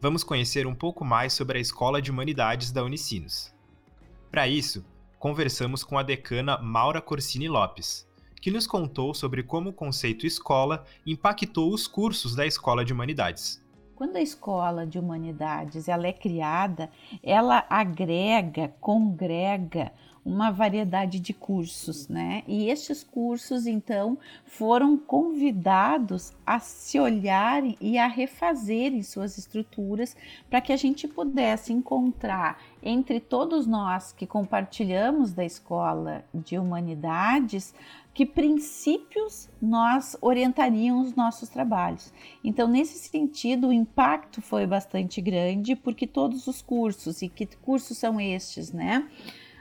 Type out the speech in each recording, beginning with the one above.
vamos conhecer um pouco mais sobre a Escola de Humanidades da Unicinos. Para isso, conversamos com a decana Maura Corsini Lopes, que nos contou sobre como o conceito escola impactou os cursos da Escola de Humanidades. Quando a escola de humanidades ela é criada, ela agrega, congrega uma variedade de cursos, né? E estes cursos, então, foram convidados a se olharem e a refazerem suas estruturas para que a gente pudesse encontrar entre todos nós que compartilhamos da escola de humanidades que princípios nós orientaríamos os nossos trabalhos. Então, nesse sentido, o impacto foi bastante grande, porque todos os cursos, e que cursos são estes, né?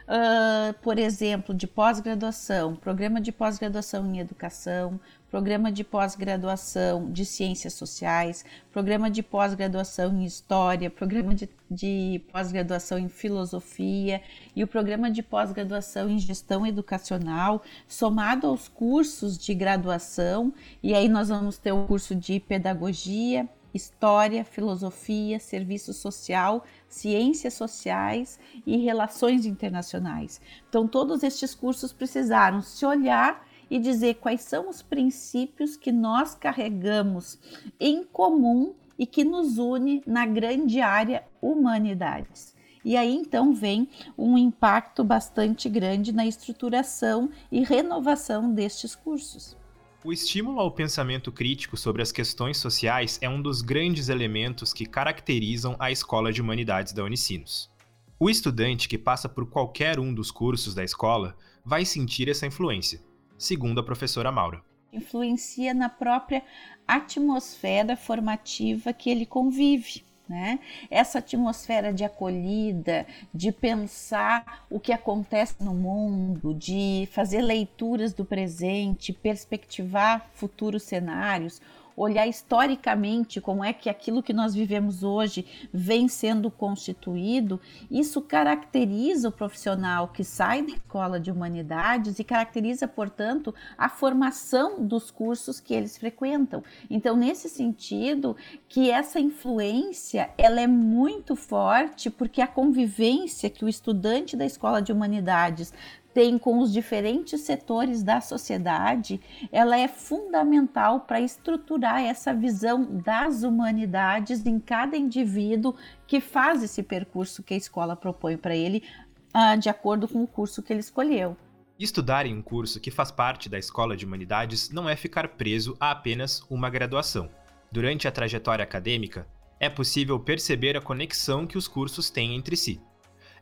Uh, por exemplo, de pós-graduação, programa de pós-graduação em educação, programa de pós-graduação de ciências sociais, programa de pós-graduação em história, programa de, de pós-graduação em filosofia e o programa de pós-graduação em gestão educacional, somado aos cursos de graduação, e aí nós vamos ter o curso de pedagogia, História, Filosofia, Serviço Social, Ciências Sociais e Relações Internacionais. Então, todos estes cursos precisaram se olhar e dizer quais são os princípios que nós carregamos em comum e que nos une na grande área humanidades. E aí então vem um impacto bastante grande na estruturação e renovação destes cursos. O estímulo ao pensamento crítico sobre as questões sociais é um dos grandes elementos que caracterizam a Escola de Humanidades da Unicinos. O estudante que passa por qualquer um dos cursos da escola vai sentir essa influência, segundo a professora Maura. Influencia na própria atmosfera formativa que ele convive. Né? Essa atmosfera de acolhida, de pensar o que acontece no mundo, de fazer leituras do presente, perspectivar futuros cenários, olhar historicamente como é que aquilo que nós vivemos hoje vem sendo constituído, isso caracteriza o profissional que sai da escola de humanidades e caracteriza, portanto, a formação dos cursos que eles frequentam. Então, nesse sentido, que essa influência ela é muito forte porque a convivência que o estudante da escola de humanidades tem com os diferentes setores da sociedade, ela é fundamental para estruturar essa visão das humanidades em cada indivíduo que faz esse percurso que a escola propõe para ele, uh, de acordo com o curso que ele escolheu. Estudar em um curso que faz parte da Escola de Humanidades não é ficar preso a apenas uma graduação. Durante a trajetória acadêmica, é possível perceber a conexão que os cursos têm entre si.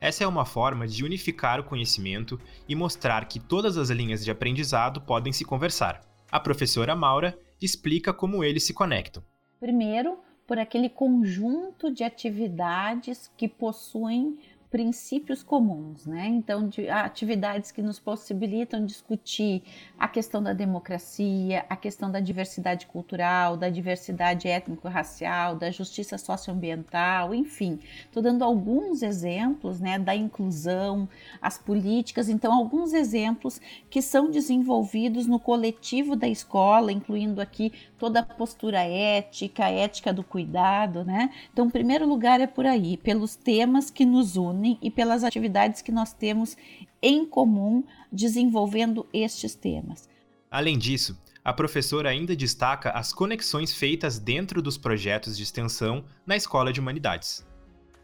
Essa é uma forma de unificar o conhecimento e mostrar que todas as linhas de aprendizado podem se conversar. A professora Maura explica como eles se conectam. Primeiro, por aquele conjunto de atividades que possuem princípios comuns, né? Então, de atividades que nos possibilitam discutir a questão da democracia, a questão da diversidade cultural, da diversidade étnico-racial, da justiça socioambiental, enfim. Estou dando alguns exemplos, né, da inclusão, as políticas, então alguns exemplos que são desenvolvidos no coletivo da escola, incluindo aqui toda a postura ética, a ética do cuidado, né? Então, em primeiro lugar é por aí, pelos temas que nos unem e pelas atividades que nós temos em comum desenvolvendo estes temas. Além disso, a professora ainda destaca as conexões feitas dentro dos projetos de extensão na Escola de Humanidades.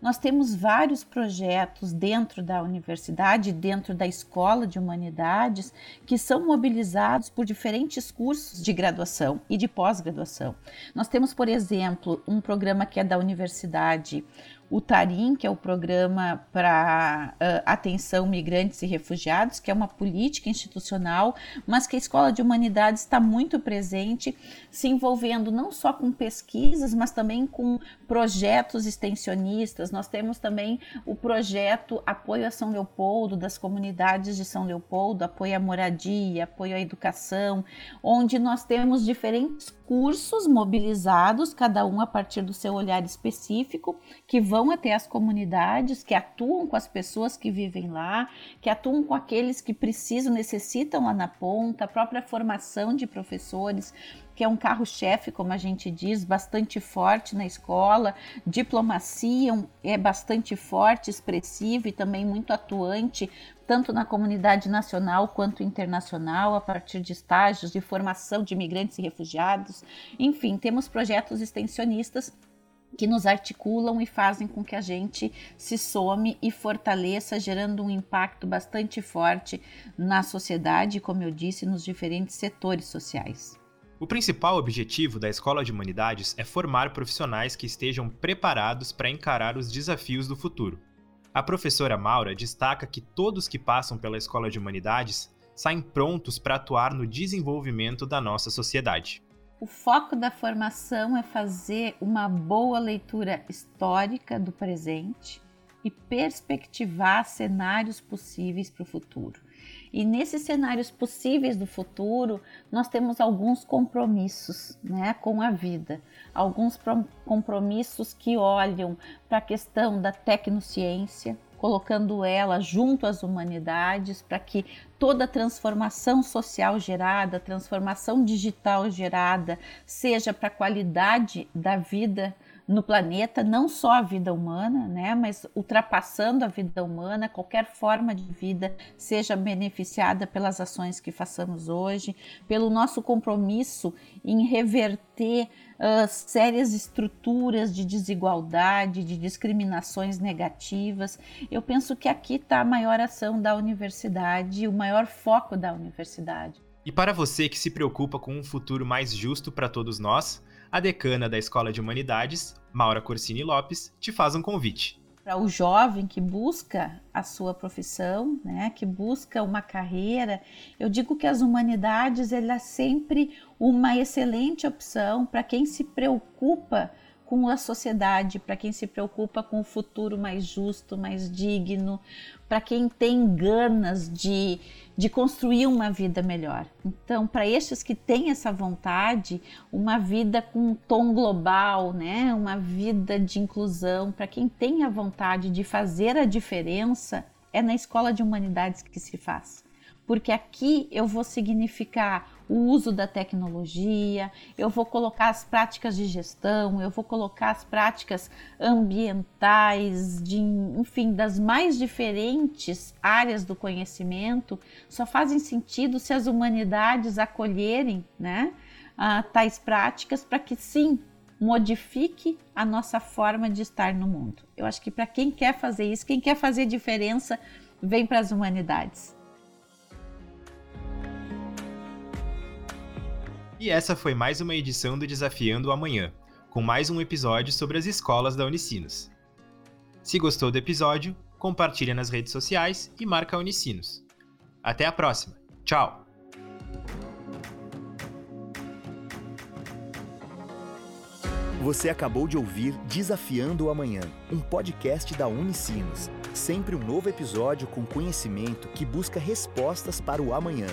Nós temos vários projetos dentro da universidade, dentro da escola de humanidades, que são mobilizados por diferentes cursos de graduação e de pós-graduação. Nós temos, por exemplo, um programa que é da universidade, o TARIM, que é o Programa para uh, Atenção Migrantes e Refugiados, que é uma política institucional, mas que a Escola de Humanidades está muito presente, se envolvendo não só com pesquisas, mas também com projetos extensionistas. Nós temos também o projeto Apoio a São Leopoldo, das comunidades de São Leopoldo, apoio à moradia, apoio à educação, onde nós temos diferentes cursos mobilizados, cada um a partir do seu olhar específico, que vão até as comunidades, que atuam com as pessoas que vivem lá, que atuam com aqueles que precisam, necessitam lá na ponta, a própria formação de professores, que é um carro-chefe, como a gente diz, bastante forte na escola, diplomacia é bastante forte, expressiva e também muito atuante tanto na comunidade nacional quanto internacional, a partir de estágios de formação de imigrantes e refugiados. Enfim, temos projetos extensionistas que nos articulam e fazem com que a gente se some e fortaleça, gerando um impacto bastante forte na sociedade, como eu disse, nos diferentes setores sociais. O principal objetivo da Escola de Humanidades é formar profissionais que estejam preparados para encarar os desafios do futuro. A professora Maura destaca que todos que passam pela Escola de Humanidades saem prontos para atuar no desenvolvimento da nossa sociedade. O foco da formação é fazer uma boa leitura histórica do presente e perspectivar cenários possíveis para o futuro. E nesses cenários possíveis do futuro, nós temos alguns compromissos né, com a vida, alguns compromissos que olham para a questão da tecnociência, colocando ela junto às humanidades para que toda transformação social gerada, transformação digital gerada, seja para a qualidade da vida no planeta, não só a vida humana, né, mas ultrapassando a vida humana, qualquer forma de vida seja beneficiada pelas ações que façamos hoje, pelo nosso compromisso em reverter uh, sérias estruturas de desigualdade, de discriminações negativas. Eu penso que aqui está a maior ação da universidade, o maior foco da universidade. E para você que se preocupa com um futuro mais justo para todos nós, a decana da Escola de Humanidades, Maura Corsini Lopes, te faz um convite. Para o jovem que busca a sua profissão, né, que busca uma carreira, eu digo que as humanidades ela é sempre uma excelente opção para quem se preocupa com a sociedade, para quem se preocupa com o futuro mais justo, mais digno, para quem tem ganas de, de construir uma vida melhor. Então, para estes que têm essa vontade, uma vida com um tom global, né? uma vida de inclusão, para quem tem a vontade de fazer a diferença, é na escola de humanidades que se faz porque aqui eu vou significar o uso da tecnologia, eu vou colocar as práticas de gestão, eu vou colocar as práticas ambientais, de, enfim, das mais diferentes áreas do conhecimento, só fazem sentido se as humanidades acolherem né, tais práticas para que sim modifique a nossa forma de estar no mundo. Eu acho que para quem quer fazer isso, quem quer fazer diferença, vem para as humanidades. E essa foi mais uma edição do Desafiando o Amanhã, com mais um episódio sobre as escolas da Unicinos. Se gostou do episódio, compartilha nas redes sociais e marca a Unicinos. Até a próxima. Tchau! Você acabou de ouvir Desafiando o Amanhã, um podcast da Unicinos. Sempre um novo episódio com conhecimento que busca respostas para o amanhã.